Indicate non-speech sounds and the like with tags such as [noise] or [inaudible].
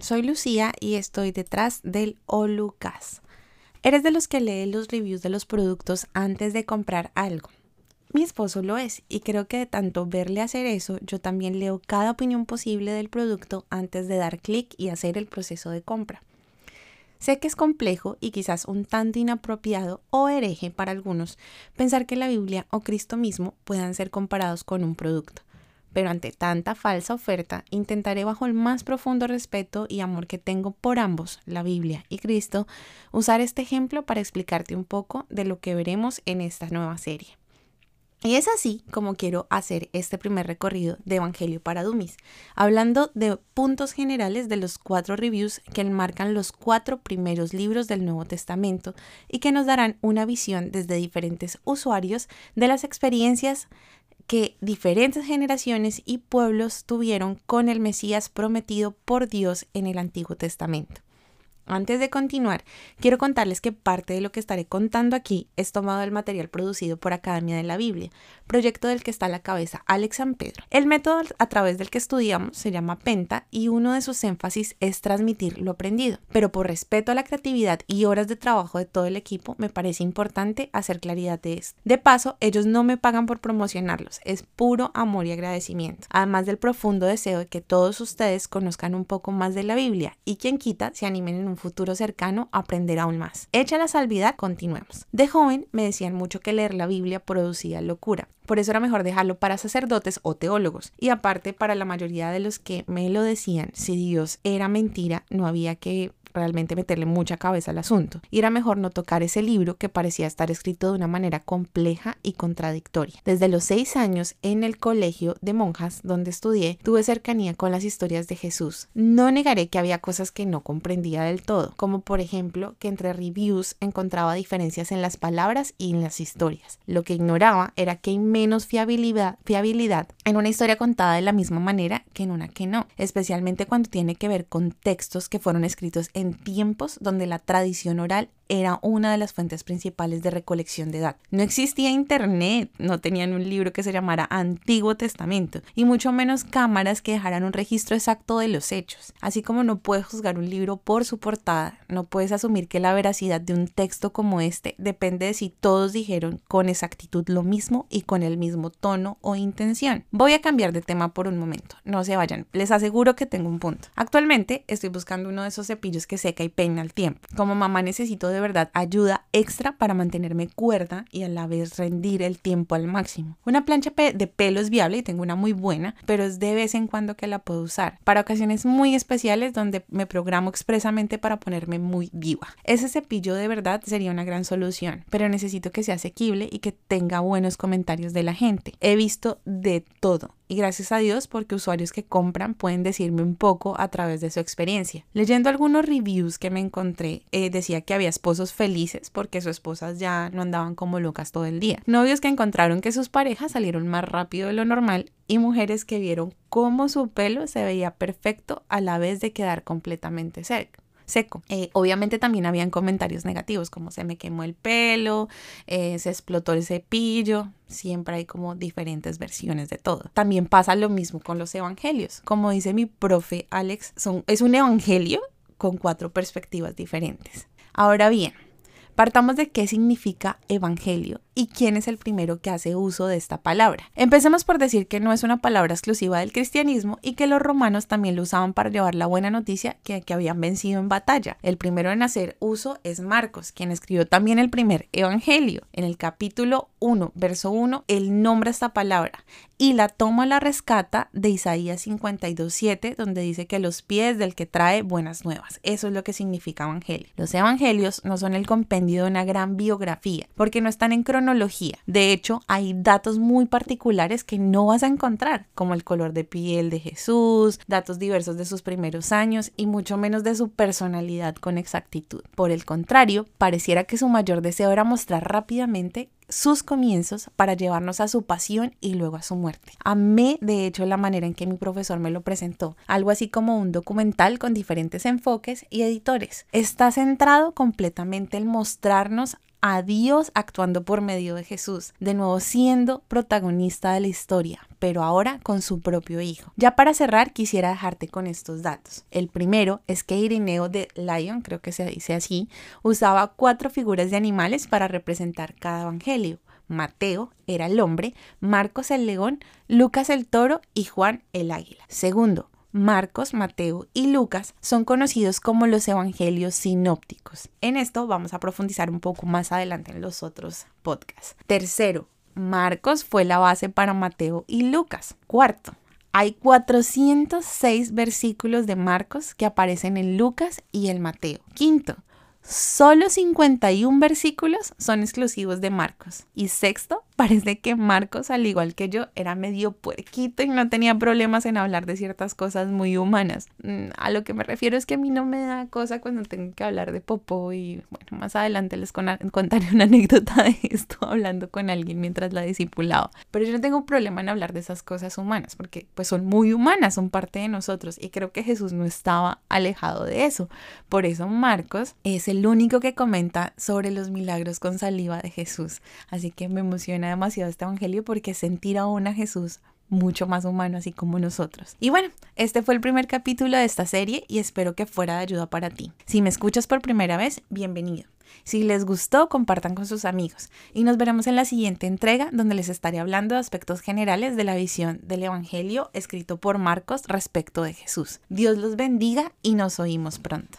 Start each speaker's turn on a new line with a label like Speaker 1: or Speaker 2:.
Speaker 1: soy Lucía y estoy detrás del Olucas. ¿Eres de los que lee los reviews de los productos antes de comprar algo? Mi esposo lo es y creo que de tanto verle hacer eso, yo también leo cada opinión posible del producto antes de dar clic y hacer el proceso de compra. Sé que es complejo y quizás un tanto inapropiado o hereje para algunos pensar que la Biblia o Cristo mismo puedan ser comparados con un producto pero ante tanta falsa oferta intentaré bajo el más profundo respeto y amor que tengo por ambos, la Biblia y Cristo, usar este ejemplo para explicarte un poco de lo que veremos en esta nueva serie. Y es así como quiero hacer este primer recorrido de Evangelio para Dummies, hablando de puntos generales de los cuatro reviews que enmarcan los cuatro primeros libros del Nuevo Testamento y que nos darán una visión desde diferentes usuarios de las experiencias que diferentes generaciones y pueblos tuvieron con el Mesías prometido por Dios en el Antiguo Testamento. Antes de continuar, quiero contarles que parte de lo que estaré contando aquí es tomado del material producido por Academia de la Biblia, proyecto del que está a la cabeza Alex San Pedro. El método a través del que estudiamos se llama Penta y uno de sus énfasis es transmitir lo aprendido. Pero por respeto a la creatividad y horas de trabajo de todo el equipo, me parece importante hacer claridad de esto. De paso, ellos no me pagan por promocionarlos, es puro amor y agradecimiento. Además del profundo deseo de que todos ustedes conozcan un poco más de la Biblia y quien quita se animen en un futuro cercano aprender aún más. Hecha la salvedad, continuemos. De joven me decían mucho que leer la Biblia producía locura. Por eso era mejor dejarlo para sacerdotes o teólogos. Y aparte, para la mayoría de los que me lo decían, si Dios era mentira, no había que realmente meterle mucha cabeza al asunto. Y era mejor no tocar ese libro que parecía estar escrito de una manera compleja y contradictoria. Desde los seis años en el colegio de monjas donde estudié, tuve cercanía con las historias de Jesús. No negaré que había cosas que no comprendía del todo, como por ejemplo que entre reviews encontraba diferencias en las palabras y en las historias. Lo que ignoraba era que hay menos fiabilidad, en una historia contada de la misma manera que en una que no, especialmente cuando tiene que ver con textos que fueron escritos en tiempos donde la tradición oral era una de las fuentes principales de recolección de datos. No existía internet, no tenían un libro que se llamara Antiguo Testamento, y mucho menos cámaras que dejaran un registro exacto de los hechos. Así como no puedes juzgar un libro por su portada, no puedes asumir que la veracidad de un texto como este depende de si todos dijeron con exactitud lo mismo y con el mismo tono o intención. Voy a cambiar de tema por un momento, no se vayan, les aseguro que tengo un punto. Actualmente estoy buscando uno de esos cepillos que seca y peina al tiempo. Como mamá necesito de verdad ayuda extra para mantenerme cuerda y a la vez rendir el tiempo al máximo. Una plancha de pelo es viable y tengo una muy buena, pero es de vez en cuando que la puedo usar. Para ocasiones muy especiales donde me programo expresamente para ponerme muy viva. Ese cepillo de verdad sería una gran solución, pero necesito que sea asequible y que tenga buenos comentarios de la gente. He visto de todo y gracias a Dios porque usuarios que compran pueden decirme un poco a través de su experiencia. Leyendo algunos reviews que me encontré, eh, decía que había esposos felices porque sus esposas ya no andaban como locas todo el día. Novios que encontraron que sus parejas salieron más rápido de lo normal y mujeres que vieron cómo su pelo se veía perfecto a la vez de quedar completamente seco seco. Eh, obviamente también habían comentarios negativos como se me quemó el pelo, eh, se explotó el cepillo, siempre hay como diferentes versiones de todo. También pasa lo mismo con los evangelios. Como dice mi profe Alex, son, es un evangelio con cuatro perspectivas diferentes. Ahora bien, partamos de qué significa evangelio y quién es el primero que hace uso de esta palabra. Empecemos por decir que no es una palabra exclusiva del cristianismo y que los romanos también lo usaban para llevar la buena noticia que, habían vencido en batalla. El primero en hacer uso es Marcos, quien escribió también el primer evangelio. En el capítulo 1, verso 1, él nombra esta palabra y la toma la rescata de Isaías 52, 7, donde dice que los pies del que trae buenas nuevas. Eso es lo que significa evangelio. Los evangelios no son el compendio de una gran biografía, porque no están en cronología de hecho, hay datos muy particulares que no vas a encontrar, como el color de piel de Jesús, datos diversos de sus primeros años y mucho menos de su personalidad con exactitud. Por el contrario, pareciera que su mayor deseo era mostrar rápidamente sus comienzos para llevarnos a su pasión y luego a su muerte. Amé de hecho la manera en que mi profesor me lo presentó, algo así como un documental con diferentes enfoques y editores. Está centrado completamente en mostrarnos a Dios actuando por medio de Jesús, de nuevo siendo protagonista de la historia, pero ahora con su propio hijo. Ya para cerrar, quisiera dejarte con estos datos. El primero es que Irineo de Lyon, creo que se dice así, usaba cuatro figuras de animales para representar cada evangelio. Mateo era el hombre, Marcos el león, Lucas el toro y Juan el águila. Segundo, Marcos, Mateo y Lucas son conocidos como los evangelios sinópticos. En esto vamos a profundizar un poco más adelante en los otros podcasts. Tercero, Marcos fue la base para Mateo y Lucas. Cuarto, hay 406 versículos de Marcos que aparecen en Lucas y el Mateo. Quinto, Solo 51 versículos son exclusivos de Marcos. Y sexto, [laughs] parece que Marcos, al igual que yo, era medio puerquito y no tenía problemas en hablar de ciertas cosas muy humanas. Mm, a lo que me refiero es que a mí no me da cosa cuando tengo que hablar de popó y bueno, más adelante les contaré una [laughs] anécdota de esto hablando con alguien mientras la discipulaba. Pero yo no tengo problema en hablar de esas cosas humanas porque pues son muy humanas, son parte de nosotros y creo que Jesús no estaba alejado de eso. Por eso Marcos es el el único que comenta sobre los milagros con saliva de Jesús. Así que me emociona demasiado este evangelio porque sentir aún a Jesús mucho más humano, así como nosotros. Y bueno, este fue el primer capítulo de esta serie y espero que fuera de ayuda para ti. Si me escuchas por primera vez, bienvenido. Si les gustó, compartan con sus amigos y nos veremos en la siguiente entrega donde les estaré hablando de aspectos generales de la visión del Evangelio escrito por Marcos respecto de Jesús. Dios los bendiga y nos oímos pronto.